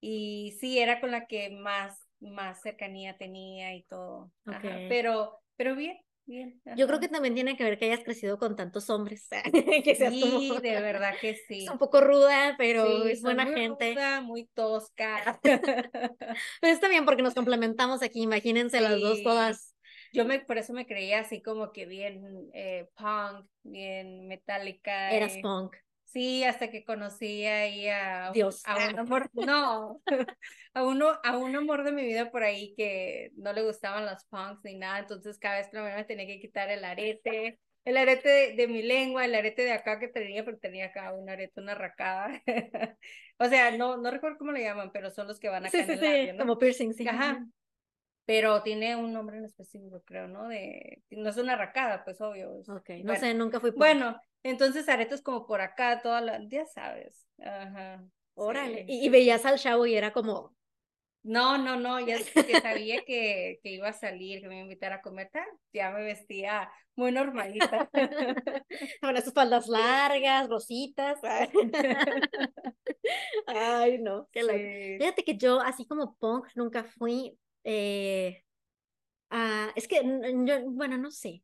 Y sí, era con la que más, más cercanía tenía y todo. Ajá. Pero, pero bien, bien. Yo creo que también tiene que ver que hayas crecido con tantos hombres, que seas Sí, como... de verdad que sí. Es un poco ruda, pero Sí, es buena muy gente. ruda, muy tosca. Pero está bien porque nos complementamos aquí, imagínense las dos todas. Yo me, por eso me creía así como que bien eh, punk, bien metálica. Eras y- punk. Sí, hasta que conocí ahí a, un- Dios. a un amor, no, a uno, a un amor de mi vida por ahí que no le gustaban los punks ni nada, entonces cada vez primero me tenía que quitar el arete, el arete de, de mi lengua, el arete de acá que tenía, porque tenía acá un arete, una racada. O sea, no, no recuerdo cómo le llaman, pero son los que van acá Sí, en sí, el sí, labio, ¿no? como piercing, sí. Ajá. Pero tiene un nombre en específico, creo, ¿no? De, no es una racada, pues obvio. es- Ok, no bueno. sé, nunca fui punk. Bueno, entonces aretes como por acá, toda la, ya sabes. Ajá. Órale. sí. Y, y veías al chavo y era como, No, no, no, ya que sabía que, que iba a salir, que me iba a invitar a comer, tal, ya me vestía muy normalita. con esas faldas largas, rositas. Ay, no, qué. Sí. Fíjate que yo, así como punk, nunca fui. eh, ah, es que, yo, bueno, no sé.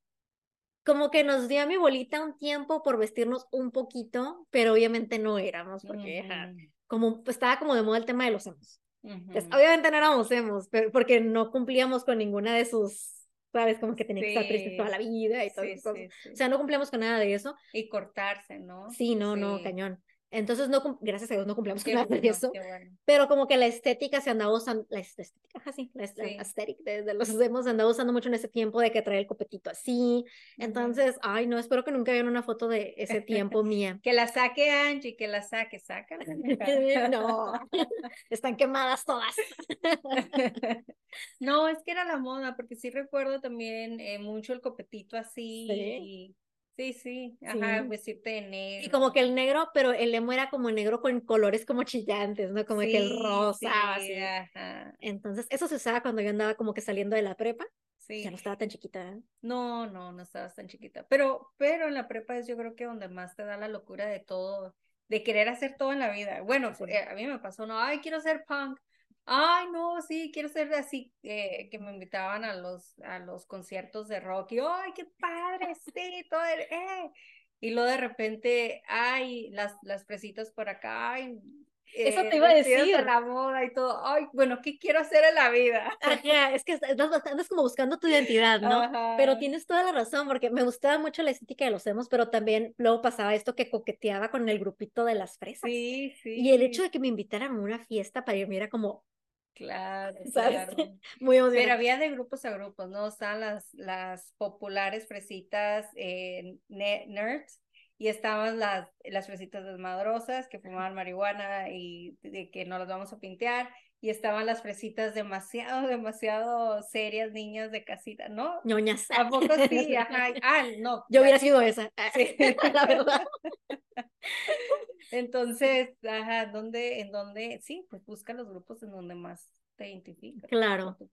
Como que nos dio a mi bolita un tiempo por vestirnos un poquito, pero obviamente no éramos, porque como pues, estaba como de moda el tema de los emos. obviamente no éramos emos, pero porque no cumplíamos con ninguna de sus ¿sabes? Como que tenía que estar triste toda la vida y todo eso. O sea, no cumplíamos con nada de eso. Y cortarse, ¿no? Sí, no, no, cañón. Entonces, no, gracias a Dios, no cumplíamos con nada de eso. Pero como que la estética se andaba usando, la estética, así, la, estética de, los demos andaba usando mucho en ese tiempo de que trae el copetito así. Entonces, ay, no, espero que nunca vean una foto de ese tiempo mía. que la saque Angie, que la saque, saca. no, están quemadas todas. no, es que era la moda, porque sí recuerdo también eh, mucho el copetito así. Y Sí, sí, ajá, vestirte de negro. Y como que el negro, pero el emo era como negro con colores como chillantes, ¿no? Como que el rosa, así. Entonces, eso se usaba cuando yo andaba como que saliendo de la prepa. Sí. Ya no estaba tan chiquita. ¿eh? No, no, no estabas tan chiquita. Pero, pero en la prepa es yo creo que donde más te da la locura de todo, de querer hacer todo en la vida. Bueno, eh, a mí me pasó, no, ay, quiero ser punk ay, no, sí, quiero ser así, eh, que me invitaban a los, a los conciertos de rock y, ay, qué padre, sí, todo, eh. Y luego de repente, ay, las, las fresitas por acá, ay, eso te iba a decir. la moda y todo. Ay, bueno, ¿qué quiero hacer en la vida? Ajá, es que estás, como buscando tu identidad, ¿no? Pero tienes toda la razón, porque me gustaba mucho la estética de los emos, pero también luego pasaba esto que coqueteaba con el grupito de las fresas. Sí, sí. Y el hecho de que me invitaran a una fiesta para irme era como, Claro, claro. Muy Pero había de grupos a grupos, ¿no? Estaban las, las populares fresitas eh, nerds y estaban las, las fresitas desmadrosas que fumaban marihuana y de que no las vamos a pintear y estaban las fresitas demasiado, demasiado serias, niñas de casita, ¿no? Ñoñas. ¿A poco sí? Ajá. Ah, no. Yo hubiera sido esa, sí, la verdad. Entonces, ajá, ¿dónde, en dónde? Sí, pues busca los grupos en donde más te identificas. Claro. Tu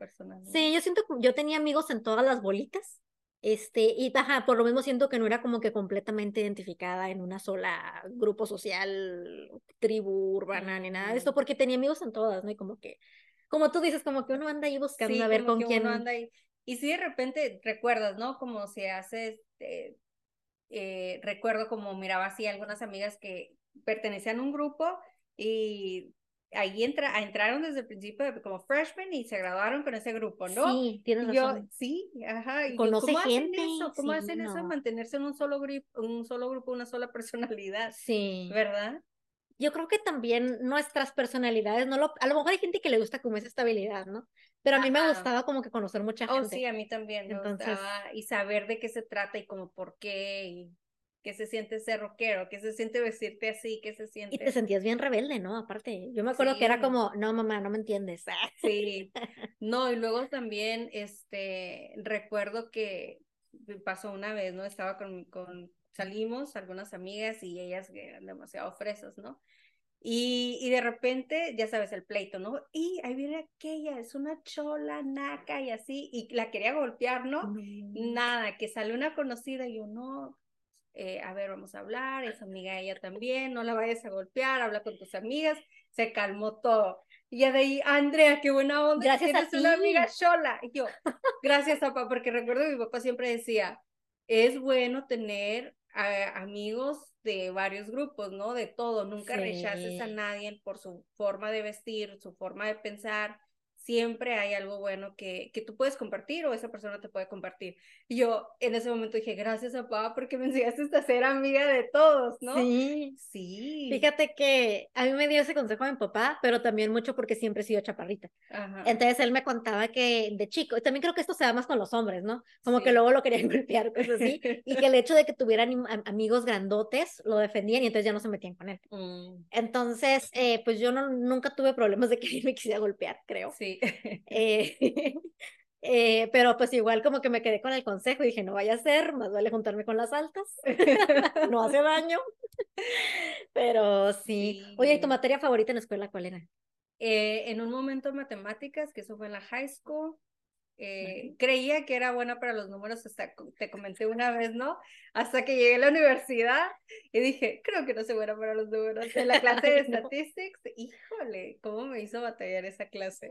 sí, yo siento que yo tenía amigos en todas las bolitas. Este, y ajá, por lo mismo siento que no era como que completamente identificada en una sola grupo social, tribu urbana, ni nada de esto, porque tenía amigos en todas, ¿no? Y como que, como tú dices, como que uno anda ahí buscando a ver con quién. Uno anda ahí. Y si de repente recuerdas, ¿no? Como si haces, eh, eh, recuerdo como miraba así algunas amigas que pertenecían a un grupo y ahí entra, entraron desde el principio como freshmen y se graduaron con ese grupo, ¿no? Sí, tienes razón. sí, ajá. Y ¿Cómo gente? Hacen eso? ¿Cómo hacen eso? Mantenerse en un solo, grupo, un solo grupo, una sola personalidad. Sí. ¿Verdad? Yo creo que también nuestras personalidades, no lo, a lo mejor hay gente que le gusta como esa estabilidad, ¿no? Pero a mí me gustaba como que conocer mucha oh, gente. Oh, sí, a mí también me gustaba y saber de qué se trata y como por qué y qué se siente ser rockero, qué se siente vestirte así, qué se siente. Y te sentías bien rebelde, ¿no? Aparte, yo me acuerdo que era como, no, mamá, no me entiendes. Sí, no, y luego también, este, recuerdo que pasó una vez, ¿no? Estaba con, con salimos algunas amigas y ellas eran demasiado fresas, ¿no? Y, y, de repente, ya sabes, el pleito, ¿no? Y ahí viene aquella, es una chola, naca y así, y la quería golpear, ¿no? Nada, que sale una conocida y yo, no, eh, a ver, vamos a hablar, es amiga ella también, no la vayas a golpear, habla con tus amigas, se calmó todo. Y ya de ahí, Andrea, qué buena onda, gracias tienes a una amiga chola. Y yo, gracias, papá, porque recuerdo que mi papá siempre decía, es bueno tener amigos de varios grupos, ¿no? De todo, nunca rechaces a nadie por su forma de vestir, su forma de pensar, siempre hay algo bueno que, que tú puedes compartir o esa persona te puede compartir. Y yo en ese momento dije, gracias a papá porque me enseñaste a ser amiga de todos, ¿no? Sí. Sí. Fíjate que a mí me dio ese consejo mi papá, pero también mucho porque siempre he sido chaparrita. Entonces él me contaba que de chico, y también creo que esto se da más con los hombres, ¿no? Como que luego lo querían golpear, cosas así, y que el hecho de que tuvieran amigos grandotes lo defendían y entonces ya no se metían con él. Mm. Entonces, eh, pues yo no, nunca tuve problemas de que él me quisiera golpear, creo. Sí. Eh, eh, pero pues igual como que me quedé con el consejo y dije, no vaya a ser, más vale juntarme con las altas, no hace daño. Pero sí. Oye, ¿y tu materia favorita en la escuela cuál era? Eh, en un momento matemáticas, que eso fue en la high school. Creía que era buena para los números, hasta te comenté una vez, ¿no? Hasta que llegué a la universidad y dije, creo que no soy buena para los números. En la clase de statistics, híjole, ¿cómo me hizo batallar esa clase?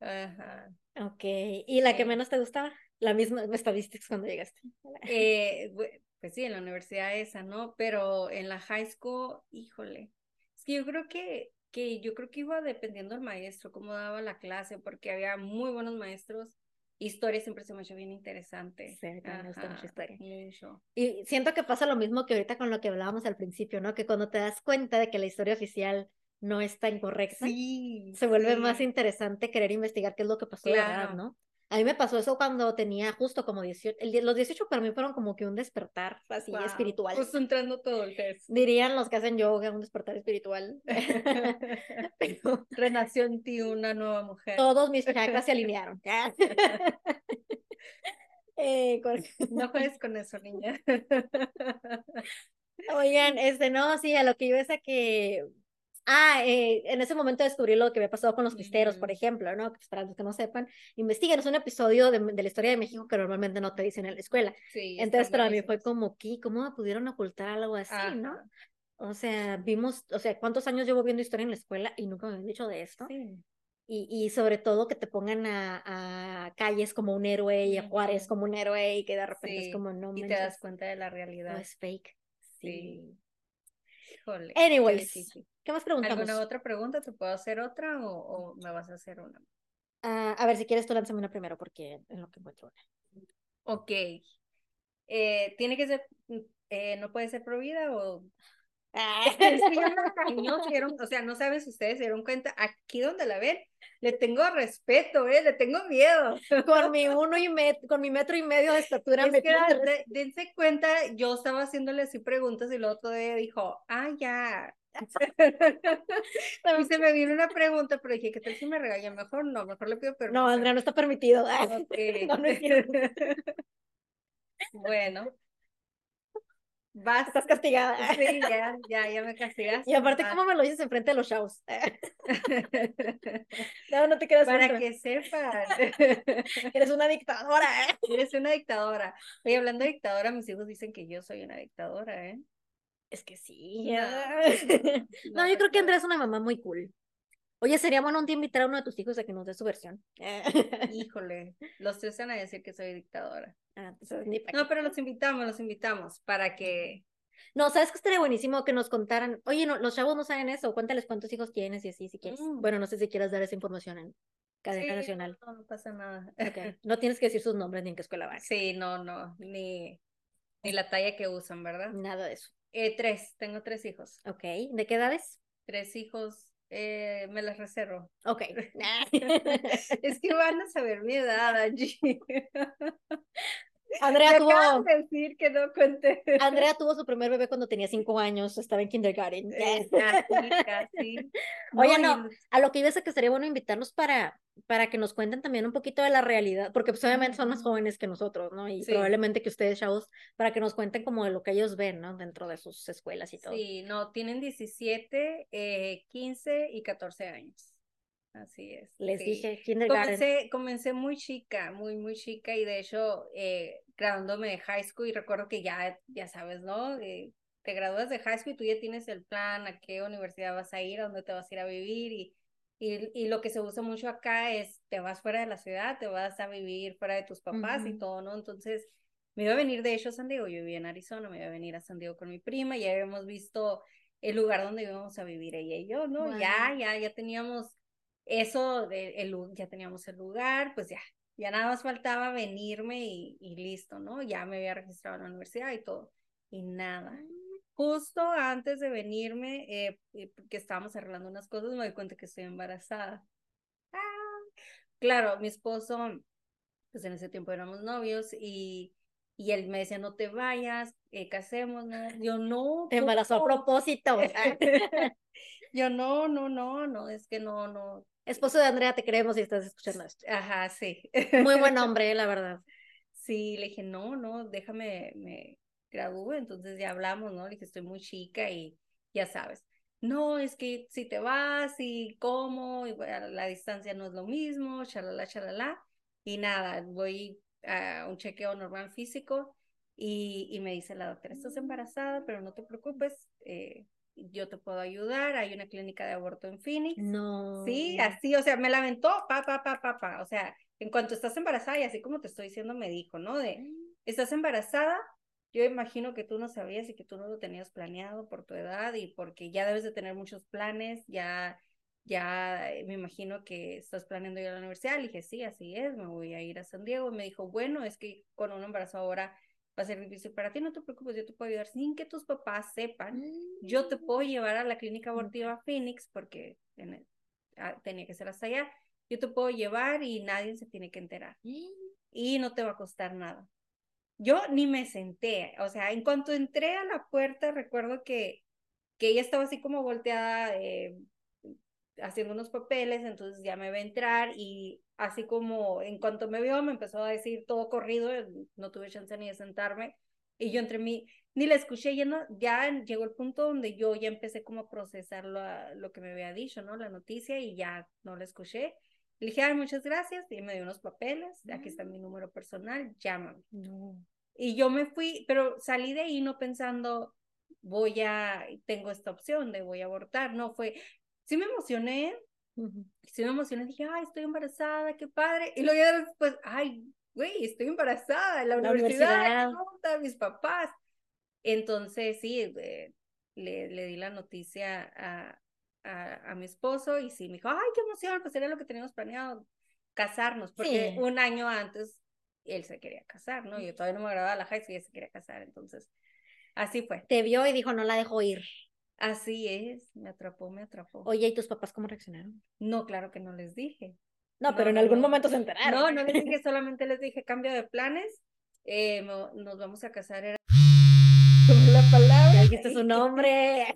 Ajá. Ok, ¿y la que Sí. menos te gustaba? La misma estadísticas cuando llegaste. Eh, pues sí, en la universidad esa, ¿no? Pero en la high school, híjole. Es que yo creo que, que yo creo que iba dependiendo del maestro, cómo daba la clase, porque había muy buenos maestros. Historia siempre se me ha hecho bien interesante. Sí, me gusta mucho historia. Mucho. Y siento que pasa lo mismo que ahorita con lo que hablábamos al principio, ¿no? Que cuando te das cuenta de que la historia oficial no está incorrecta, Sí, se vuelve más interesante querer investigar qué es lo que pasó de verdad, Claro. ¿no? A mí me pasó eso cuando tenía justo como 18, el die- los 18 para mí fueron como que un despertar así Wow, espiritual. Justo entrando todo el test. Dirían los que hacen yoga, un despertar espiritual. Pero Renació en ti una nueva mujer. todos mis chakras se alinearon. Eh, con- No juegues con eso, niña. Oigan, este, no, sí, a lo que iba es a que, ah, eh, en ese momento descubrí lo que había pasado con los pisteros, por Ujú. ejemplo, ¿no? Para los que no sepan, investiguen, es un episodio de, de la historia de México que normalmente no te dicen en la escuela. Sí, Entonces, para mí fue como, ¿qué? ¿Cómo me pudieron ocultar algo así, no? O sea, vimos, o sea, ¿cuántos años llevo viendo historia en la escuela y nunca me habían dicho de esto? sí. Y, y sobre todo que te pongan a, a Calles como un héroe y a Juárez como un héroe y que de repente es como, no y te manches, das cuenta de la realidad. es fake. Sí. Sí. Híjole, Anyways. ¿Qué más preguntamos? ¿Alguna otra pregunta? ¿Te puedo hacer otra o, o me vas a hacer una? Ah, a ver, si quieres tú lánzame una primero porque en lo que encuentro una. Ok. Eh, ¿tiene que ser, mm, eh, no puede ser pro vida o...? Es que yo no o sea, no saben si ustedes se dieron cuenta, aquí donde la ven, le tengo respeto, ¿eh? Le tengo miedo. con mi uno y met- con mi metro y medio de estatura Es me que de- dense cuenta, yo estaba haciéndole así preguntas y el otro día dijo, ah, ya. Y se me vino una pregunta, pero dije, ¿qué tal si me regaña? Mejor no, mejor le pido permiso. No, Andrea, no está permitido. No, no es bueno. Vas. Estás castigada. Sí, ya, ya, ya me castigaste. Y aparte. ¿cómo me lo dices enfrente de los shows? No, no te quedas Para que sepan. Eres una dictadora. ¿eh? Eres una dictadora. Oye, hablando de dictadora, mis hijos dicen que yo soy una dictadora, ¿eh? Es que sí. No. No, yo creo que. Andrea es una mamá muy cool. Oye, sería bueno un día invitar a uno de tus hijos a que nos dé su versión. Híjole, los tres van a decir que soy dictadora. Ah, pa' No, pero los invitamos, los invitamos para que. No, ¿sabes que estaría buenísimo que nos contaran? Oye, no, los chavos no saben eso, cuéntales cuántos hijos tienes y así, si quieres. Mm. Bueno, no sé si quieres dar esa información en cadena Sí, nacional. No, no pasa nada. Ok, No tienes que decir sus nombres ni en qué escuela van. Sí, no, no, ni, ni la talla que usan, ¿verdad? Nada de eso. Eh, tres, tengo tres hijos. Ok, ¿de qué edades? Tres hijos, eh, me las reservo. Ok. Es que van a saber mi edad, Angie. Andrea Me tuvo, acaban de decir que no conté. Andrea tuvo su primer bebé cuando tenía cinco años, estaba en kindergarten. Casi. Oye, no, a lo que iba es a que sería bueno invitarlos para, para que nos cuenten también un poquito de la realidad, porque pues obviamente son más jóvenes que nosotros, ¿no? Y Sí. probablemente que ustedes, chavos, para que nos cuenten como de lo que ellos ven, ¿no? Dentro de sus escuelas y todo. Sí, no, tienen 17, eh, 15 y 14 años. Así es. Les sí. dije, kindergarten. Comencé, comencé muy chica, muy, muy chica, y de hecho, eh, graduándome de high school, y recuerdo que ya, ya sabes, ¿no? Eh, te gradúas de high school y tú ya tienes el plan a qué universidad vas a ir, a dónde te vas a ir a vivir, y, y, y lo que se usa mucho acá es, te vas fuera de la ciudad, te vas a vivir fuera de tus papás y todo, ¿no? Entonces, me iba a venir, de hecho, a San Diego, yo vivía en Arizona, me iba a venir a San Diego con mi prima, ya habíamos visto el lugar donde íbamos a vivir ella y yo, ¿no? Ya, ya, ya teníamos eso, de, el, ya teníamos el lugar, pues ya, ya nada más faltaba venirme y, y listo, ¿no? Ya me había registrado en la universidad y todo, y nada. Justo antes de venirme, eh, eh, que estábamos arreglando unas cosas, me doy cuenta que estoy embarazada. Ah, claro, mi esposo, pues en ese tiempo éramos novios y, y él me decía, no te vayas, eh, casémonos. Yo no. Te embarazó a ¿cómo?". propósito. Yo no, no, no, no, es que no, no. Esposo de Andrea, te queremos si estás escuchando esto. Ajá, sí. Muy buen hombre, la verdad. Sí, le dije, no, no, déjame, me gradúe, entonces ya hablamos, ¿no? Le dije, estoy muy chica y ya sabes. No, es que si te vas y cómo, y bueno, la distancia no es lo mismo, chalala, chalala. Y nada, voy a un chequeo normal físico y, y me dice la doctora, estás embarazada, pero no te preocupes, eh, yo te puedo ayudar, hay una clínica de aborto en Phoenix. No. Sí, así, o sea, me la aventó, pa, pa, pa, pa, pa, o sea, en cuanto estás embarazada, y así como te estoy diciendo, me dijo, ¿no? De, Mm. estás embarazada, yo imagino que tú no sabías y que tú no lo tenías planeado por tu edad y porque ya debes de tener muchos planes, ya, ya eh, me imagino que estás planeando ir a la universidad. Le dije, sí, así es, me voy a ir a San Diego. Y me dijo, bueno, es que con un embarazo ahora va a ser difícil para ti, no te preocupes, yo te puedo ayudar sin que tus papás sepan. Yo te Mm. puedo llevar a la clínica abortiva Phoenix porque en- ah, tenía que ser hasta allá. Yo te puedo llevar y nadie se tiene que enterar y no te va a costar nada. Yo ni me senté, o sea, en cuanto entré a la puerta, recuerdo que, que ella estaba así como volteada, eh, haciendo unos papeles, entonces ya me ve entrar y así como en cuanto me vio me empezó a decir todo corrido, no tuve chance ni de sentarme y yo entre mí ni la escuché, ya, no, ya llegó el punto donde yo ya empecé como a procesar lo, lo que me había dicho, ¿no? La noticia y ya no la escuché. Le dije, ay, muchas gracias, y me dio unos papeles, aquí está mi número personal, llámame. No. Y yo me fui, pero salí de ahí no pensando, voy a, tengo esta opción de voy a abortar, no fue, sí me emocioné, sí me emocioné, dije, ay, estoy embarazada, qué padre, y luego ya después, ay, güey, estoy embarazada en la, La universidad, universidad. mis papás. Entonces, sí, eh, le, le di la noticia a, a, a mi esposo y sí, me dijo, ay, qué emoción, pues era lo que teníamos planeado, casarnos, porque Sí. un año antes él se quería casar, ¿no? Yo todavía no me agradaba la high school y él se quería casar, entonces, así fue. Te vio y dijo, no la dejo ir. Así es, me atrapó, me atrapó. Oye, ¿y tus papás cómo reaccionaron? No, claro que no les dije. No, No, pero en no, algún no. momento se enteraron. No, no les dije, solamente les dije cambio de planes, eh, nos vamos a casar, era la palabra. Ya dijiste su nombre.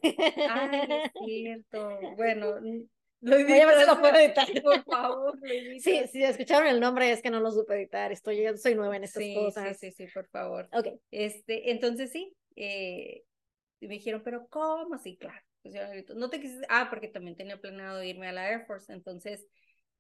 Ay, es cierto. Bueno, lo Voy a ver si lo edito, puedo editar. Por favor, lo. Sí, si escucharon el nombre es que no lo supe editar. Estoy, yo soy nueva en estas sí, cosas. sí, sí, sí, por favor. Ok. Este, entonces sí, eh, y me dijeron, pero ¿cómo? Sí, claro. Pues yo no te quisiste, ah, porque también tenía planeado irme a la Air Force, entonces,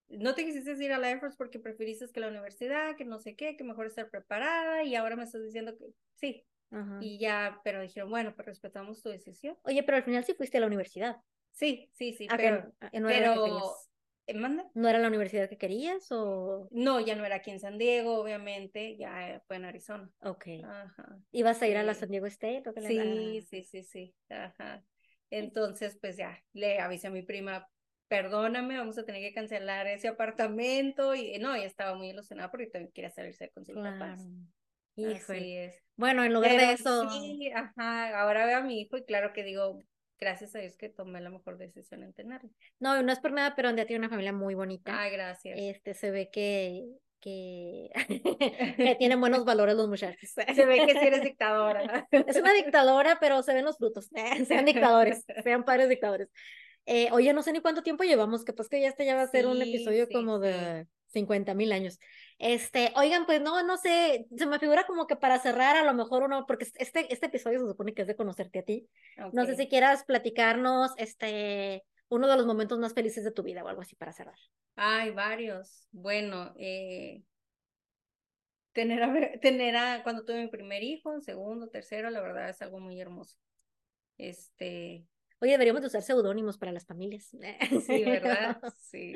no te quisiste ir a la Air Force porque preferiste que la universidad, que no sé qué, que mejor estar preparada, y ahora me estás diciendo que sí, Ajá. y ya, pero dijeron, bueno, pues respetamos tu decisión. Oye, pero al final sí fuiste a la universidad. Sí, sí, sí, Ah, pero, no- ah, no que pero, querías. ¿eh, manda? ¿No era la universidad que querías o...? No, ya no era aquí en San Diego, obviamente, ya eh, fue en Arizona. Ok. Ajá. ¿Ibas a ir a la sí. San Diego State? o qué le- Sí, sí, sí, sí. Ajá. Entonces, pues ya, le avisé a mi prima, perdóname, vamos a tener que cancelar ese apartamento. Y no, ella estaba muy ilusionada porque también quería salirse con sus Claro. papás. Híjole. Así es. Bueno, en lugar de eso... sí, ajá, ahora veo a mi hijo y claro que digo, gracias a Dios que tomé la mejor decisión en tenerlo. No, no es por nada, pero Andrea tiene una familia muy bonita. Ay, gracias. Este, se ve que... Que, que tienen buenos valores los muchachos. Se ve que sí eres dictadora. Es una dictadora, pero se ven los frutos. sean dictadores, sean padres dictadores. Eh, oye, no sé ni cuánto tiempo llevamos, que pues que ya este ya va a ser un episodio sí, como sí. de 50 mil años. Este, oigan, pues no, no sé, se me figura como que para cerrar a lo mejor uno, porque este, este episodio se supone que es de conocerte a ti. No sé si quieras platicarnos, este, uno de los momentos más felices de tu vida o algo así para cerrar. Hay varios. Bueno, eh, tener a, tener a, cuando tuve mi primer hijo, segundo, tercero, la verdad es algo muy hermoso. Este, Oye, deberíamos de usar seudónimos para las familias. sí, ¿verdad? Sí,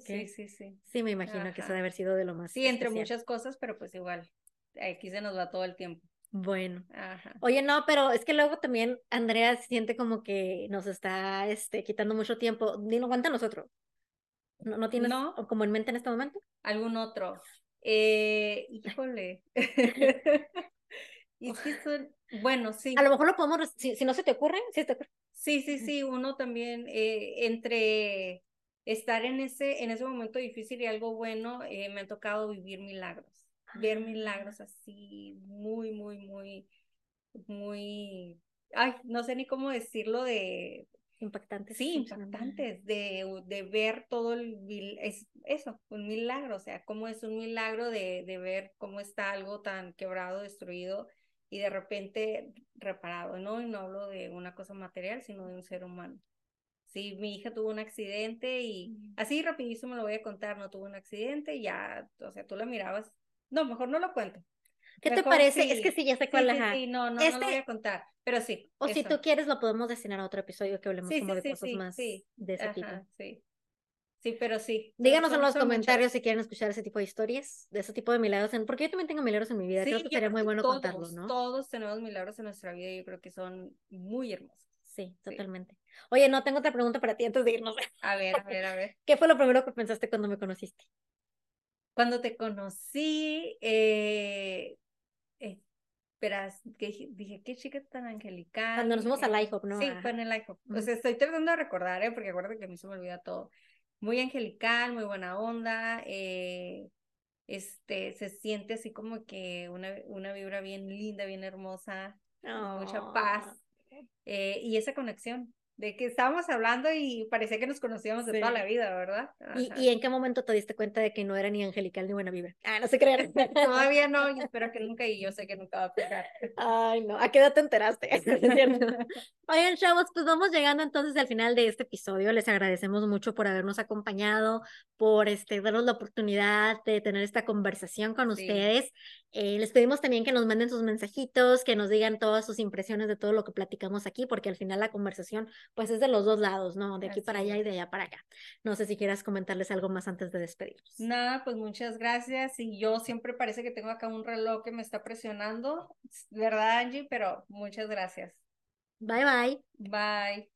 sí, sí, sí. Sí, me imagino que eso debe haber sido de lo más Sí, entre muchas cosas, pero pues igual, aquí se nos va todo el tiempo. Bueno. Ajá. Oye, no, pero es que luego también Andrea siente como que nos está este, quitando mucho tiempo. Dilo, cuenta nosotros. ¿No, no tienes No. como en mente en este momento? ¿Algún otro? Eh, híjole. Y es que son, bueno, sí. A lo mejor lo podemos, si, si no se te ocurre, si te ocurre. Sí, sí, sí, uno también eh, entre estar en ese, en ese momento difícil y algo bueno, eh, me ha tocado vivir milagros, ver milagros así, muy, muy, muy, muy, ay, no sé ni cómo decirlo de, Impactante. sí, impactantes, de, de ver todo el, es eso, un milagro, o sea, cómo es un milagro de, de ver cómo está algo tan quebrado, destruido y de repente reparado, ¿no? Y no hablo de una cosa material, sino de un ser humano. Sí, mi hija tuvo un accidente y así rapidísimo lo voy a contar, no tuvo un accidente y ya, o sea, tú la mirabas, no, mejor no lo cuento. ¿Qué te Mejor parece? Es sí. que sí, ya sé cuál, sí, ajá. sí, no, no, no Este- lo voy a contar, pero sí. O si eso. tú quieres, lo podemos destinar a otro episodio que hablemos como de cosas sí, más sí. de ese tipo. Ajá, sí. Sí, pero sí. son- Díganos en los comentarios si quieren escuchar ese tipo de historias, de ese tipo de milagros, en- porque yo también tengo milagros en mi vida, creo Sí, que yo sería creo muy que bueno todos, contarlo, ¿no? Todos tenemos milagros en nuestra vida y yo creo que son muy hermosos. Sí, totalmente. Oye, no, tengo otra pregunta para ti antes de irnos. A ver, a ver, a ver. ¿Qué fue lo primero que pensaste cuando me conociste? Cuando te conocí, eh, eh, que dije, qué chica tan angelical. Cuando nos fuimos al IHOP, ¿no? Sí, fue en el IHOP. O Ujú. sea, estoy tratando de recordar, ¿eh? Porque acuérdate que a mí se me olvida todo. Muy angelical, muy buena onda, eh, este, se siente así como que una, una vibra bien linda, bien hermosa, mucha paz, eh, y esa conexión de que estábamos hablando y parecía que nos conocíamos de toda la vida, ¿verdad? ¿Y, y en qué momento te diste cuenta de que no era ni angelical ni buena vibra? Ah, no se crean. Todavía no, y espero que nunca, y yo sé que nunca va a pegar. Ay, no, ¿a qué edad te enteraste? Oigan, chavos, pues vamos llegando entonces al final de este episodio. Les agradecemos mucho por habernos acompañado, por este, darnos la oportunidad de tener esta conversación con Sí. ustedes. Eh, les pedimos también que nos manden sus mensajitos, que nos digan todas sus impresiones de todo lo que platicamos aquí, porque al final la conversación pues es de los dos lados, ¿no? De aquí para allá y de allá para acá. No sé si quieras comentarles algo más antes de despedirnos. Nada, pues muchas gracias. Y yo siempre parece que tengo acá un reloj que me está presionando, ¿verdad, Angie? Pero muchas gracias. Bye bye. Bye.